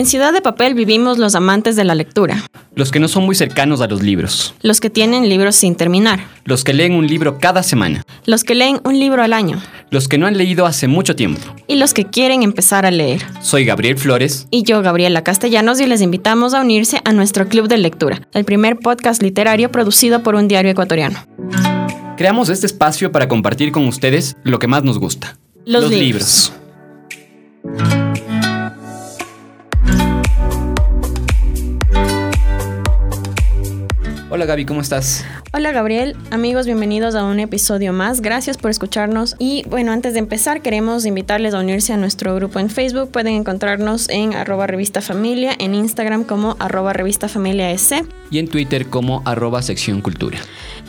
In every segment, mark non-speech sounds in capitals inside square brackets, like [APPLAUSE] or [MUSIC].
En Ciudad de Papel vivimos los amantes de la lectura. Los que no son muy cercanos a los libros. Los que tienen libros sin terminar. Los que leen un libro cada semana. Los que leen un libro al año. Los que no han leído hace mucho tiempo. Y los que quieren empezar a leer. Soy Gabriel Flores. Y yo, Gabriela Castellanos, y les invitamos a unirse a nuestro Club de Lectura, el primer podcast literario producido por un diario ecuatoriano. Creamos este espacio para compartir con ustedes lo que más nos gusta. Los, libros. Hola Gaby, ¿cómo estás? Hola Gabriel, amigos, bienvenidos a un episodio más. Gracias por escucharnos. Y bueno, antes de empezar, queremos invitarles a unirse a nuestro grupo en Facebook. Pueden encontrarnos en arroba revista familia, en Instagram como arroba revista familia S. Y en Twitter como arroba sección cultura.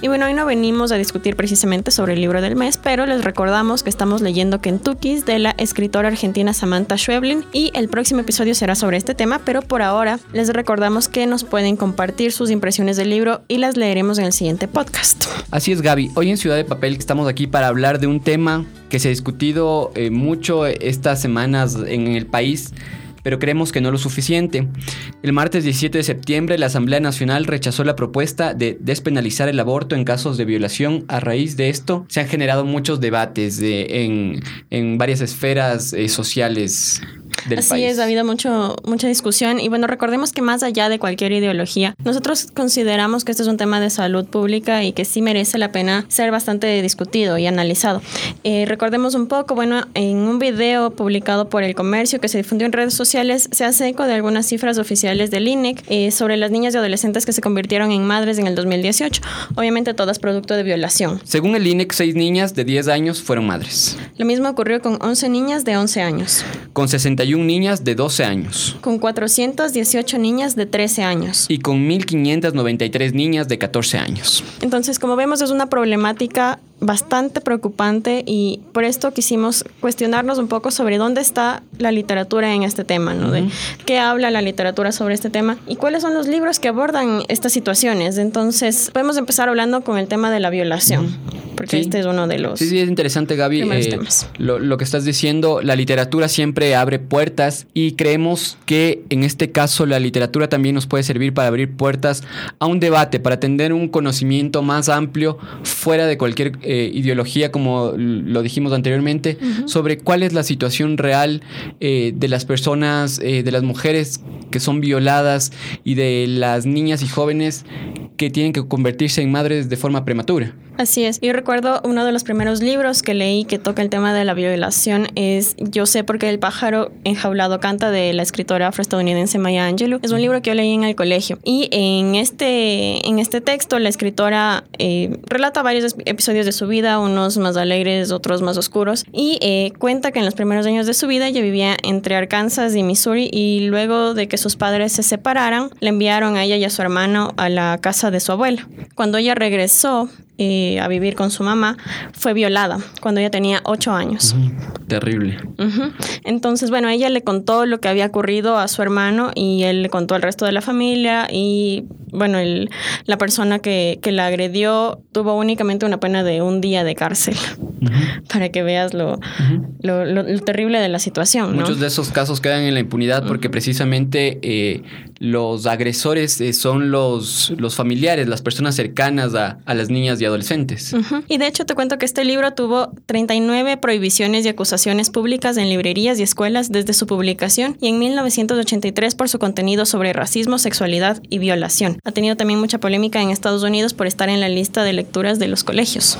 Y bueno, hoy no venimos a discutir precisamente sobre el libro del mes, pero les recordamos que estamos leyendo Kentucky's de la escritora argentina Samantha Schweblin y el próximo episodio será sobre este tema, pero por ahora les recordamos que nos pueden compartir sus impresiones del libro y las leeremos en el siguiente podcast. Así es, Gaby. Hoy en Ciudad de Papel estamos aquí para hablar de un tema que se ha discutido eh, mucho estas semanas en el país pero creemos que no lo suficiente. El martes 17 de septiembre, la Asamblea Nacional rechazó la propuesta de despenalizar el aborto en casos de violación. A raíz de esto, se han generado muchos debates en, varias esferas eh, sociales Así es, ha habido mucho, mucha discusión y bueno, recordemos que más allá de cualquier ideología, nosotros consideramos que este es un tema de salud pública y que sí merece la pena ser bastante discutido y analizado. Eh, recordemos un poco, bueno, en un video publicado por El Comercio que se difundió en redes sociales, se hace eco de algunas cifras oficiales del INEC eh, sobre las niñas y adolescentes que se convirtieron en madres en el 2018, obviamente todas producto de violación. Según el INEC, seis niñas de 10 años fueron madres. Lo mismo ocurrió con 11 niñas de 11 años. Con 61 niñas de 12 años. Con 418 niñas de 13 años. Y con 1.593 niñas de 14 años. Entonces, como vemos, es una problemática bastante preocupante y por esto quisimos cuestionarnos un poco sobre dónde está la literatura en este tema, ¿no? De qué habla la literatura sobre este tema y cuáles son los libros que abordan estas situaciones. Entonces, podemos empezar hablando con el tema de la violación porque este es uno de los. Sí, sí, es interesante, Gaby. Eh, lo, lo, que estás diciendo, la literatura siempre abre puertas y creemos que en este caso la literatura también nos puede servir para abrir puertas a un debate, para tener un conocimiento más amplio fuera de cualquier eh, ideología, como lo dijimos anteriormente, sobre cuál es la situación real eh, de las personas, de las mujeres que son violadas y de las niñas y jóvenes que tienen que convertirse en madres de forma prematura. Así es. Yo recuerdo uno de los primeros libros que leí que toca el tema de la violación es Yo sé por qué el pájaro enjaulado canta de la escritora afroestadounidense Maya Angelou. Es un libro que yo leí en el colegio. Y en este, en este texto la escritora eh, relata varios episodios de su vida, unos más alegres, otros más oscuros. Y eh, cuenta que en los primeros años de su vida ella vivía entre Arkansas y Missouri y luego de que sus padres se separaran, le enviaron a ella y a su hermano a la casa de su abuela. Cuando ella regresó, eh, a vivir con su mamá, fue violada cuando ella tenía ocho años. Terrible. Entonces, bueno, ella le contó lo que había ocurrido a su hermano y él le contó al resto de la familia y, bueno, el, la persona que, que la agredió tuvo únicamente una pena de un día de cárcel. Para que veas lo, lo, terrible de la situación. Muchos de esos casos quedan en la impunidad porque precisamente eh, los agresores eh, son los, los familiares, las personas cercanas a, a las niñas y adolescentes. Y de hecho te cuento que este libro tuvo 39 prohibiciones y acusaciones públicas en librerías y escuelas desde su publicación y en 1983 por su contenido sobre racismo, sexualidad y violación. Ha tenido también mucha polémica en Estados Unidos por estar en la lista de lecturas de los colegios.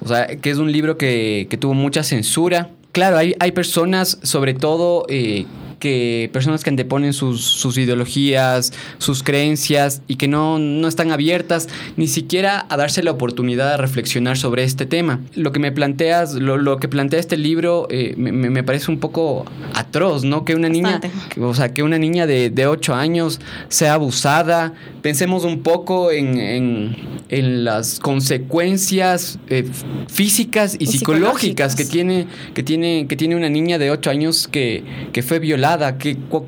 O sea, que es un libro que, que tuvo mucha censura. Claro, hay, hay personas, sobre todo eh, que personas que anteponen sus, sus ideologías, sus creencias y que no, no, están abiertas ni siquiera a darse la oportunidad de reflexionar sobre este tema. Lo que me planteas, lo, lo que plantea este libro eh, me, me, parece un poco atroz, ¿no? Que una niña, o sea, que una niña de, de 8 años sea abusada. Pensemos un poco en, en, en las consecuencias eh, físicas y, psicológicas, que tiene, que, tiene, que tiene una niña de 8 años que, que fue violada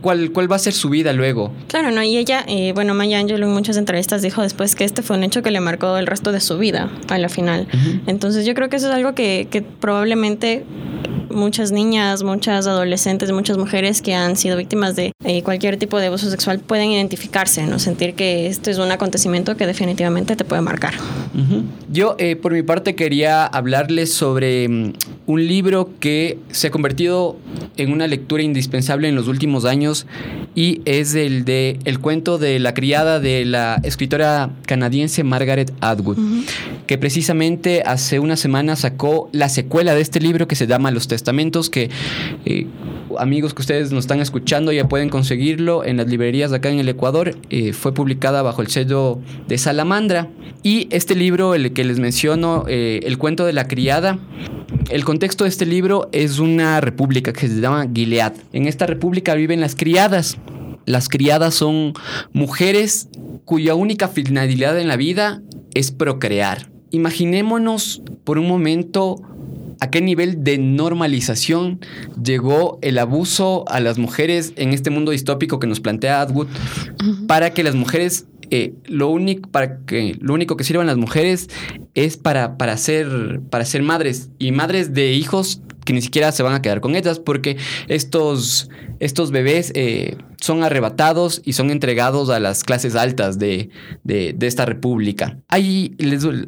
cuál, ¿Cuál va a ser su vida luego? Claro, ¿no? Y ella, eh, bueno, Maya Angelou en muchas entrevistas dijo después que este fue un hecho que le marcó el resto de su vida a la final. Entonces yo creo que eso es algo que, que probablemente muchas niñas, muchas adolescentes, muchas mujeres que han sido víctimas de eh, cualquier tipo de abuso sexual pueden identificarse, ¿no? Sentir que esto es un acontecimiento que definitivamente te puede marcar. Yo, eh, por mi parte, quería hablarles sobre mm, un libro que se ha convertido en una lectura indispensable en los últimos años y es el de El cuento de la criada de la escritora canadiense Margaret Atwood, que precisamente hace una semana sacó la secuela de este libro que se llama Los Testamentos, que eh, amigos que ustedes nos están escuchando ya pueden conseguirlo en las librerías de acá en el Ecuador. Eh, fue publicada bajo el sello de Salamandra. Y este libro, el que les menciono, eh, El cuento de la criada, el contexto de este libro es una república que se llama Gilead. En esta república viven las criadas. Las criadas son mujeres cuya única finalidad en la vida es procrear. Imaginémonos por un momento a qué nivel de normalización llegó el abuso a las mujeres en este mundo distópico que nos plantea Atwood para que las mujeres eh, lo, único, para que, lo único que sirvan las mujeres es para, para, ser, para ser madres y madres de hijos que ni siquiera se van a quedar con ellas porque estos, estos bebés eh, son arrebatados y son entregados a las clases altas de, esta república. Hay,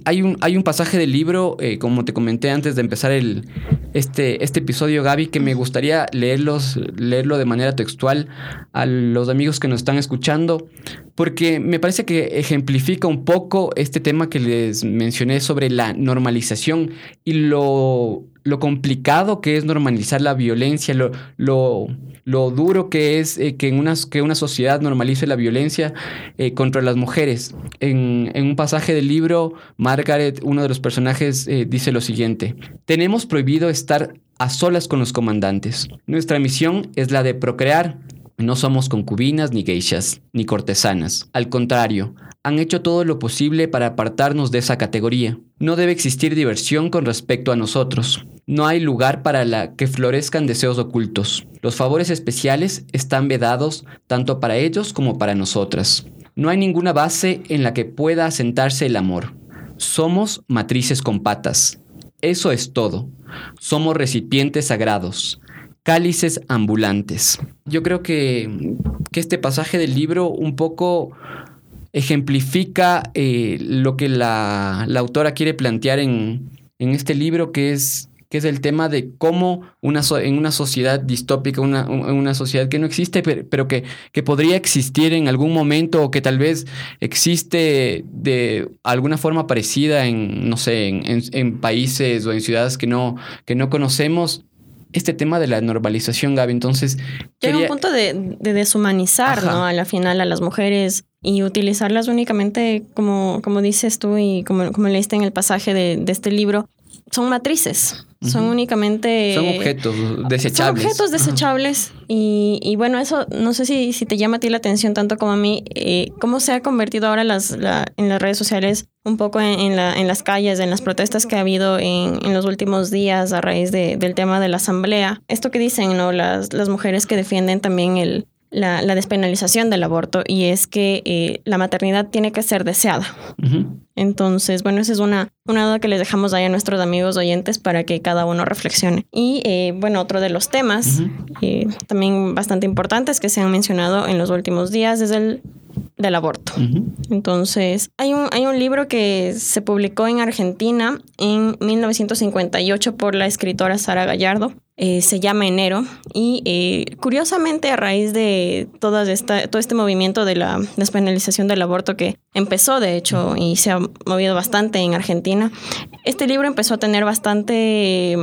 hay, un, hay un pasaje del libro, eh, como te comenté antes de empezar el, este, este episodio, Gaby, que me gustaría leerlos, leerlo de manera textual a los amigos que nos están escuchando, porque me parece que ejemplifica un poco este tema que les mencioné sobre la normalización y lo lo complicado que es normalizar la violencia, lo, lo, duro que es eh, que, en una, que una sociedad normalice la violencia eh, contra las mujeres. En, un pasaje del libro, Margaret, uno de los personajes, eh, dice lo siguiente, tenemos prohibido estar a solas con los comandantes. Nuestra misión es la de procrear. No somos concubinas, ni geishas, ni cortesanas. Al contrario, han hecho todo lo posible para apartarnos de esa categoría. No debe existir diversión con respecto a nosotros. No hay lugar para la que florezcan deseos ocultos. Los favores especiales están vedados tanto para ellos como para nosotras. No hay ninguna base en la que pueda asentarse el amor. Somos matrices con patas. Eso es todo. Somos recipientes sagrados, cálices ambulantes. Yo creo que, que este pasaje del libro un poco ejemplifica eh, lo que la, autora quiere plantear en, en este libro, que es que es el tema de cómo una en una sociedad distópica, una, una sociedad que no existe, pero, que, que, podría existir en algún momento o que tal vez existe de alguna forma parecida en, no sé, en, países o en ciudades que no, que no conocemos, este tema de la normalización, Gaby. Entonces. Llega un punto de, deshumanizar, ¿no? A la final a las mujeres y utilizarlas únicamente, como, como dices tú y como, como leíste en el pasaje de, de este libro, son matrices. Son únicamente... Son objetos desechables. Son objetos desechables. Y, y, bueno, eso no sé si, si te llama a ti la atención tanto como a mí. Eh, ¿Cómo se ha convertido ahora las, en las redes sociales un poco en, la, en, las calles, en las protestas que ha habido en, en los últimos días a raíz de, del tema de la asamblea? Esto que dicen, ¿no? Las, las mujeres que defienden también el, la, despenalización del aborto y es que eh, la maternidad tiene que ser deseada. Entonces, bueno, esa es una, una duda que les dejamos ahí a nuestros amigos oyentes para que cada uno reflexione. Y eh, bueno, otro de los temas eh, también bastante importantes que se han mencionado en los últimos días es el del aborto. Entonces, hay un, hay un libro que se publicó en Argentina en 1958 por la escritora Sara Gallardo. Eh, se llama Enero y eh, curiosamente a raíz de toda esta, todo este movimiento de la despenalización del aborto que empezó de hecho y se ha movido bastante en Argentina, este libro empezó a tener bastante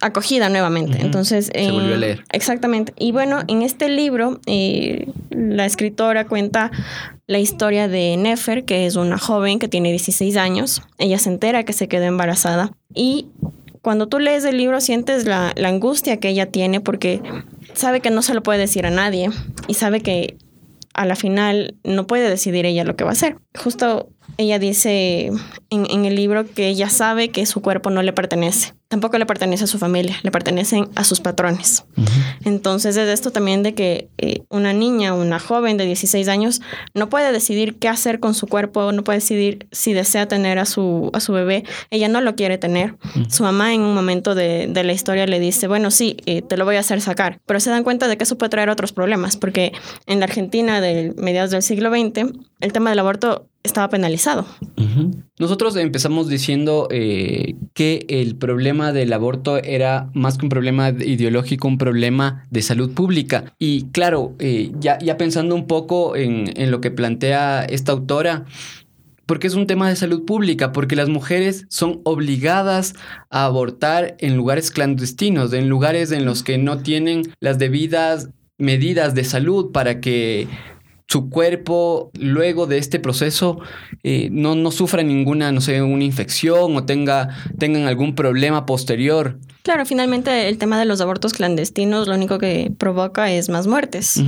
acogida nuevamente. Entonces, se volvió a leer. Exactamente. Y bueno, en este libro, eh, la escritora cuenta la historia de Nefer, que es una joven que tiene 16 años. Ella se entera que se quedó embarazada y cuando tú lees el libro sientes la, angustia que ella tiene porque sabe que no se lo puede decir a nadie y sabe que a la final no puede decidir ella lo que va a hacer. Justo ella dice en, en, el libro que ella sabe que su cuerpo no le pertenece. Tampoco le pertenece a su familia, le pertenecen a sus patrones. Entonces es esto también de que eh, una niña, una joven de 16 años, no puede decidir qué hacer con su cuerpo, no puede decidir si desea tener a su, a su bebé. Ella no lo quiere tener. Su mamá en un momento de, de, la historia le dice, bueno, sí, eh, te lo voy a hacer sacar. Pero se dan cuenta de que eso puede traer otros problemas, porque en la Argentina de mediados del siglo XX, el tema del aborto estaba penalizado. Nosotros empezamos diciendo eh, que el problema del aborto era más que un problema ideológico, un problema de salud pública. Y claro, eh, ya, ya, pensando un poco en, en lo que plantea esta autora, porque es un tema de salud pública, porque las mujeres son obligadas a abortar en lugares clandestinos, en lugares en los que no tienen las debidas medidas de salud para que su cuerpo luego de este proceso eh, no, no sufra ninguna, no sé, una infección o tenga, tengan algún problema posterior. Claro, finalmente el tema de los abortos clandestinos lo único que provoca es más muertes.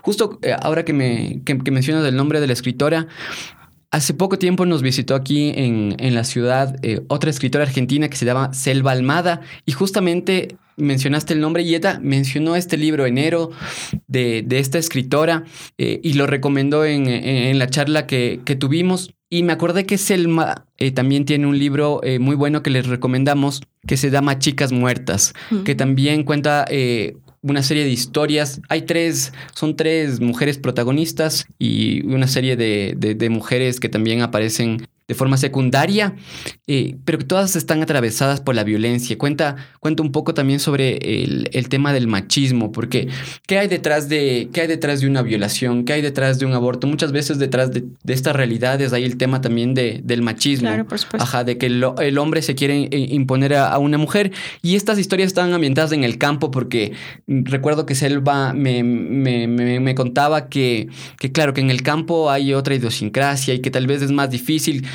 Justo eh, ahora que, me, que, mencionas el nombre de la escritora, Hace poco tiempo nos visitó aquí en, en la ciudad eh, otra escritora argentina que se llama Selva Almada y justamente mencionaste el nombre y ella mencionó este libro enero de, de esta escritora eh, y lo recomendó en, en, la charla que, que, tuvimos. Y me acordé que Selma eh, también tiene un libro eh, muy bueno que les recomendamos que se llama Chicas Muertas, mm. que también cuenta una serie de historias. Hay tres, son tres mujeres protagonistas y una serie de, de, de mujeres que también aparecen de forma secundaria, eh, pero que todas están atravesadas por la violencia. Cuenta, cuenta un poco también sobre el, el, tema del machismo, porque ¿qué hay, detrás de, ¿qué hay detrás de una violación? ¿Qué hay detrás de un aborto? Muchas veces detrás de, de estas realidades hay el tema también de, del machismo. Claro, por supuesto. Ajá, de que lo, el hombre se quiere imponer a, a, una mujer. Y estas historias están ambientadas en el campo porque recuerdo que Selva me, me, me, me contaba que, que, claro, que en el campo hay otra idiosincrasia y que tal vez es más difícil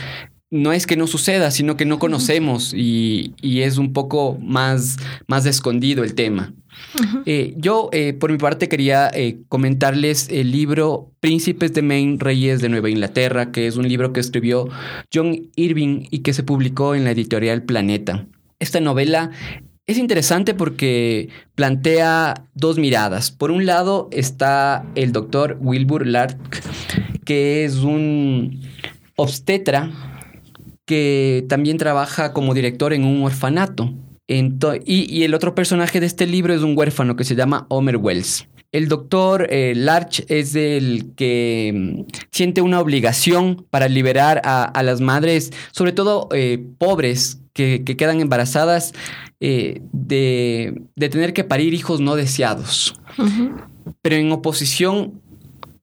no es que no suceda, sino que no conocemos y, y es un poco más, más escondido el tema. Uh -huh. eh, yo, eh, por mi parte, quería eh, comentarles el libro Príncipes de Maine, Reyes de Nueva Inglaterra, que es un libro que escribió John Irving y que se publicó en la editorial Planeta. Esta novela es interesante porque plantea dos miradas. Por un lado está el doctor Wilbur Lark, que es un obstetra que también trabaja como director en un orfanato. Ento y, y, el otro personaje de este libro es un huérfano que se llama Homer Wells. El doctor eh, Larch es el que mm, siente una obligación para liberar a, a las madres, sobre todo eh, pobres, que, que, quedan embarazadas, eh, de, de, tener que parir hijos no deseados. Uh -huh. Pero en oposición,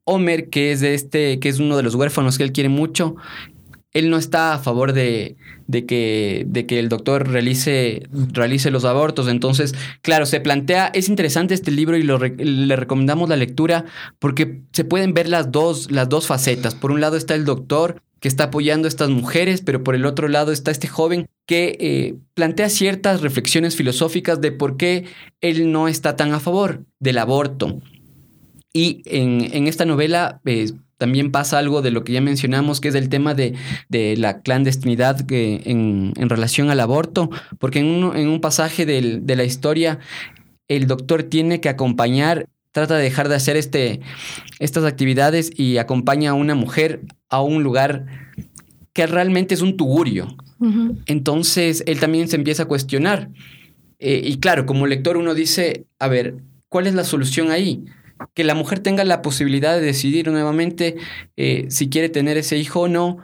Homer, que es, de este, que es uno de los huérfanos que él quiere mucho, él no está a favor de, de, que, de que el doctor realice, realice los abortos. Entonces, claro, se plantea, es interesante este libro y lo, le recomendamos la lectura porque se pueden ver las dos, las dos facetas. Por un lado está el doctor que está apoyando a estas mujeres, pero por el otro lado está este joven que eh, plantea ciertas reflexiones filosóficas de por qué él no está tan a favor del aborto. Y en, en esta novela eh, también pasa algo de lo que ya mencionamos, que es el tema de, de la clandestinidad que en, en, relación al aborto, porque en un, en un pasaje del, de la historia el doctor tiene que acompañar, trata de dejar de hacer este, estas actividades y acompaña a una mujer a un lugar que realmente es un tugurio. Uh -huh. Entonces él también se empieza a cuestionar. Eh, y claro, como lector uno dice, a ver, ¿cuál es la solución ahí? Que la mujer tenga la posibilidad de decidir nuevamente eh, si quiere tener ese hijo o no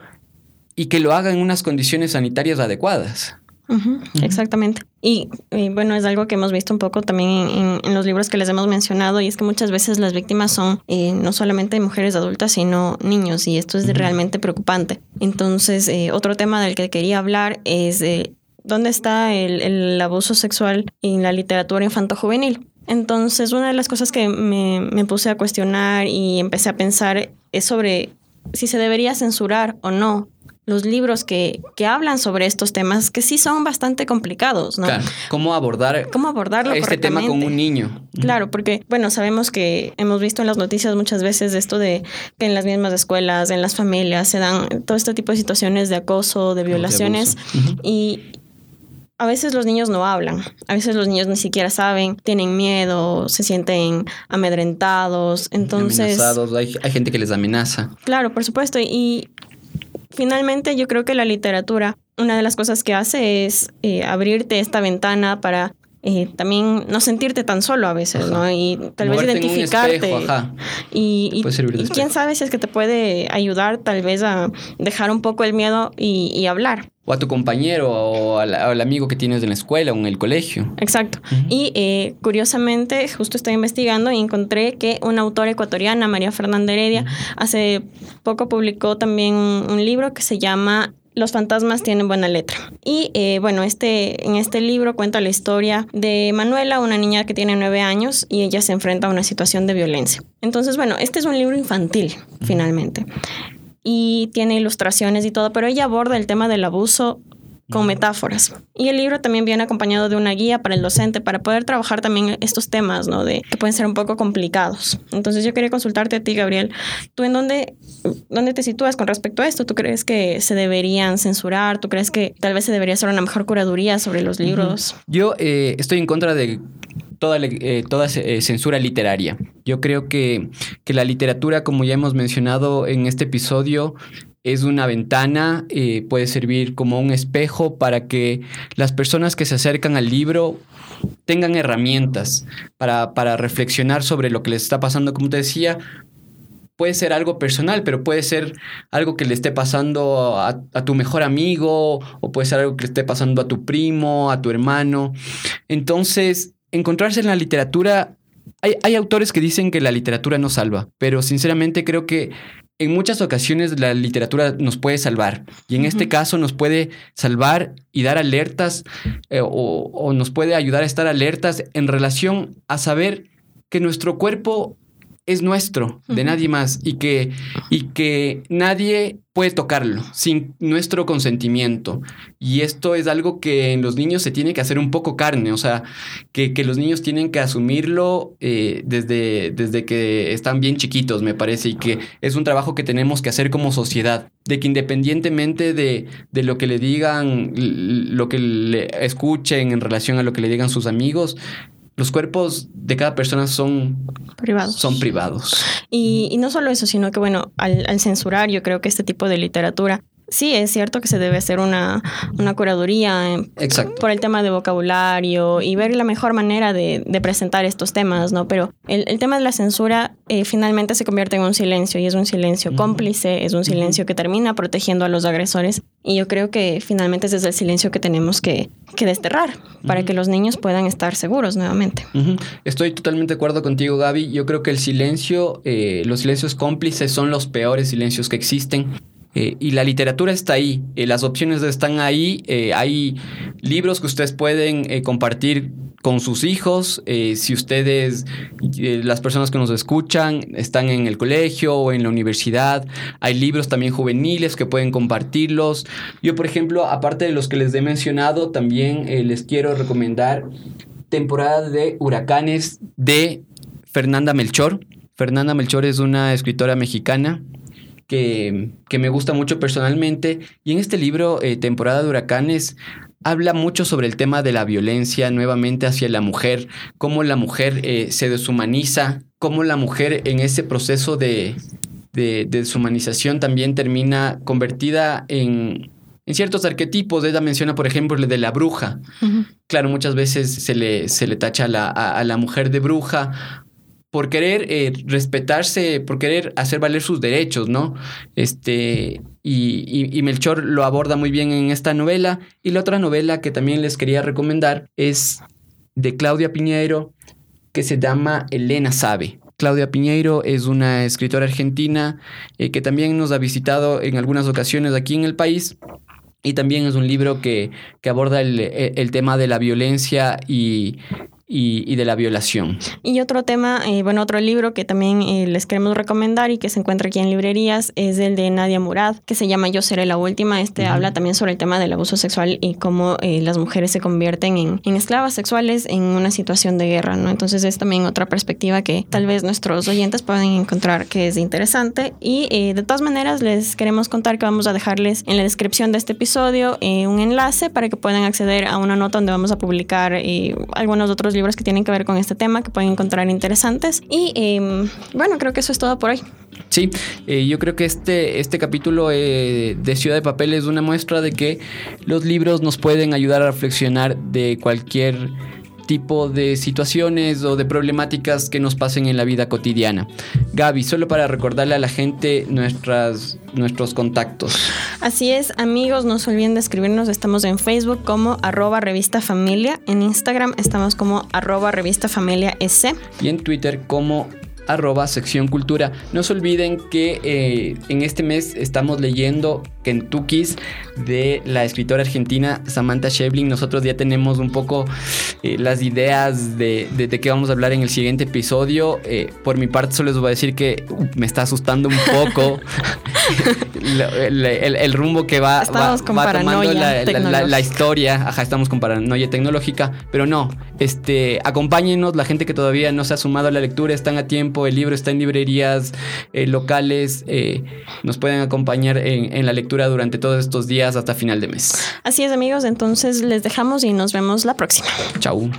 y que lo haga en unas condiciones sanitarias adecuadas. Uh -huh, uh -huh. Exactamente. Y, y, bueno, es algo que hemos visto un poco también en, en, los libros que les hemos mencionado, y es que muchas veces las víctimas son eh, no solamente mujeres adultas, sino niños, y esto es uh -huh. realmente preocupante. Entonces, eh, otro tema del que quería hablar es eh, dónde está el, el abuso sexual en la literatura infanto-juvenil. Entonces, una de las cosas que me, me, puse a cuestionar y empecé a pensar es sobre si se debería censurar o no los libros que, que hablan sobre estos temas que sí son bastante complicados, ¿no? Claro, cómo abordar ¿Cómo abordarlo este tema con un niño. Claro, porque, bueno, sabemos que hemos visto en las noticias muchas veces esto de que en las mismas escuelas, en las familias, se dan todo este tipo de situaciones de acoso, de violaciones, y a veces los niños no hablan, a veces los niños ni siquiera saben, tienen miedo, se sienten amedrentados, entonces... Amenazados, hay, hay gente que les amenaza. Claro, por supuesto. Y finalmente yo creo que la literatura, una de las cosas que hace es eh, abrirte esta ventana para eh, también no sentirte tan solo a veces, Ajá. ¿no? Y tal vez Moverte identificarte. espejo, ajá. Y, y- y quién sabe si es que te puede ayudar tal vez a dejar un poco el miedo y, y hablar. O a tu compañero o al, al amigo que tienes en la escuela o en el colegio. Exacto. Ujú. Y eh, curiosamente, justo estoy investigando y encontré que una autora ecuatoriana, María Fernanda Heredia, hace poco publicó también un, un libro que se llama Los fantasmas tienen buena letra. Y eh, bueno, este, en este libro cuenta la historia de Manuela, una niña que tiene nueve años y ella se enfrenta a una situación de violencia. Entonces, bueno, este es un libro infantil, finalmente. Y tiene ilustraciones y todo, pero ella aborda el tema del abuso con metáforas. Y el libro también viene acompañado de una guía para el docente para poder trabajar también estos temas, ¿no? De que pueden ser un poco complicados. Entonces yo quería consultarte a ti, Gabriel. ¿Tú en dónde, dónde te sitúas con respecto a esto? ¿Tú crees que se deberían censurar? ¿Tú crees que tal vez se debería hacer una mejor curaduría sobre los libros? Yo eh, estoy en contra de toda, eh, toda eh, censura literaria. Yo creo que, que la literatura, como ya hemos mencionado en este episodio, es una ventana, eh, puede servir como un espejo para que las personas que se acercan al libro tengan herramientas para, para reflexionar sobre lo que les está pasando, como te decía. Puede ser algo personal, pero puede ser algo que le esté pasando a, a tu mejor amigo, o puede ser algo que le esté pasando a tu primo, a tu hermano. Entonces, encontrarse en la literatura, hay, hay autores que dicen que la literatura no salva, pero sinceramente creo que en muchas ocasiones la literatura nos puede salvar. Y en este caso nos puede salvar y dar alertas eh, o, o nos puede ayudar a estar alertas en relación a saber que nuestro cuerpo es nuestro, de nadie más, y que, y que nadie puede tocarlo sin nuestro consentimiento. Y esto es algo que en los niños se tiene que hacer un poco carne, o sea, que, que los niños tienen que asumirlo eh, desde, desde que están bien chiquitos, me parece, y que es un trabajo que tenemos que hacer como sociedad, de que independientemente de, de lo que le digan, lo que le escuchen en relación a lo que le digan sus amigos, los cuerpos de cada persona son, Privados. son privados. Y, y no solo eso, sino que bueno, al, al censurar yo creo que este tipo de literatura, sí es cierto que se debe hacer una, una curaduría eh, por el tema de vocabulario y ver la mejor manera de, de presentar estos temas, ¿no? Pero el, el tema de la censura eh, finalmente se convierte en un silencio y es un silencio cómplice, es un silencio que termina protegiendo a los agresores y yo creo que finalmente ese es el silencio que tenemos que, que desterrar para que los niños puedan estar seguros nuevamente. Estoy totalmente de acuerdo contigo, Gaby. Yo creo que el silencio, eh, los silencios cómplices son los peores silencios que existen. Eh, y la literatura está ahí, eh, las opciones están ahí, eh, hay libros que ustedes pueden compartir con sus hijos, si ustedes, las personas que nos escuchan, están en el colegio o en la universidad, hay libros también juveniles que pueden compartirlos. Yo, por ejemplo, aparte de los que les he mencionado, también les quiero recomendar temporada de huracanes de Fernanda Melchor. Fernanda Melchor es una escritora mexicana que, que me gusta mucho personalmente. Y en este libro, eh, Temporada de Huracanes, habla mucho sobre el tema de la violencia nuevamente hacia la mujer, cómo la mujer eh, se deshumaniza, cómo la mujer en ese proceso de, de, de deshumanización también termina convertida en, en ciertos arquetipos. Ella menciona, por ejemplo, el de la bruja. Claro, muchas veces se le, se le tacha a la, a, a la mujer de bruja por querer eh, respetarse, por querer hacer valer sus derechos, ¿no? Este, y, Melchor lo aborda muy bien en esta novela. Y la otra novela que también les quería recomendar es de Claudia Piñeiro, que se llama Elena Sabe. Claudia Piñeiro es una escritora argentina eh, que también nos ha visitado en algunas ocasiones aquí en el país. Y también es un libro que, que aborda el, el, tema de la violencia y, y, de la violación. Y otro tema, eh, bueno, otro libro que también eh, les queremos recomendar y que se encuentra aquí en librerías es el de Nadia Murad, que se llama Yo seré la última. Este habla también sobre el tema del abuso sexual y cómo eh, las mujeres se convierten en, en, esclavas sexuales en una situación de guerra, ¿no? Entonces es también otra perspectiva que tal vez nuestros oyentes pueden encontrar que es interesante. Y de todas maneras les queremos contar que vamos a dejarles en la descripción de este episodio un enlace para que puedan acceder a una nota donde vamos a publicar algunos otros libros que tienen que ver con este tema que pueden encontrar interesantes. Y em, bueno, creo que eso es todo por hoy. Sí, eh, yo creo que este, este capítulo eh, de Ciudad de Papel es una muestra de que los libros nos pueden ayudar a reflexionar de cualquier tipo de situaciones o de problemáticas que nos pasen en la vida cotidiana. Gaby, solo para recordarle a la gente nuestras, nuestros contactos. Así es, amigos, no se olviden de escribirnos. Estamos en Facebook como arroba revista familia, en Instagram estamos como arroba revista familia. Y en Twitter como arroba sección cultura. No se olviden que eh, en este mes estamos leyendo Kentucky's de la escritora argentina Samantha Shevlin. Nosotros ya tenemos un poco eh, las ideas de, de, qué vamos a hablar en el siguiente episodio. Eh, por mi parte, solo les voy a decir que me está asustando un poco [LAUGHS] el, rumbo que va, va, tomando la, historia. Ajá, estamos con paranoia tecnológica, pero no, este, acompáñenos, la gente que todavía no se ha sumado a la lectura, están a tiempo, el libro está en librerías eh, locales, nos pueden acompañar en, en la lectura durante todos estos días hasta final de mes. Así es amigos, entonces les dejamos y nos vemos la próxima. Chau.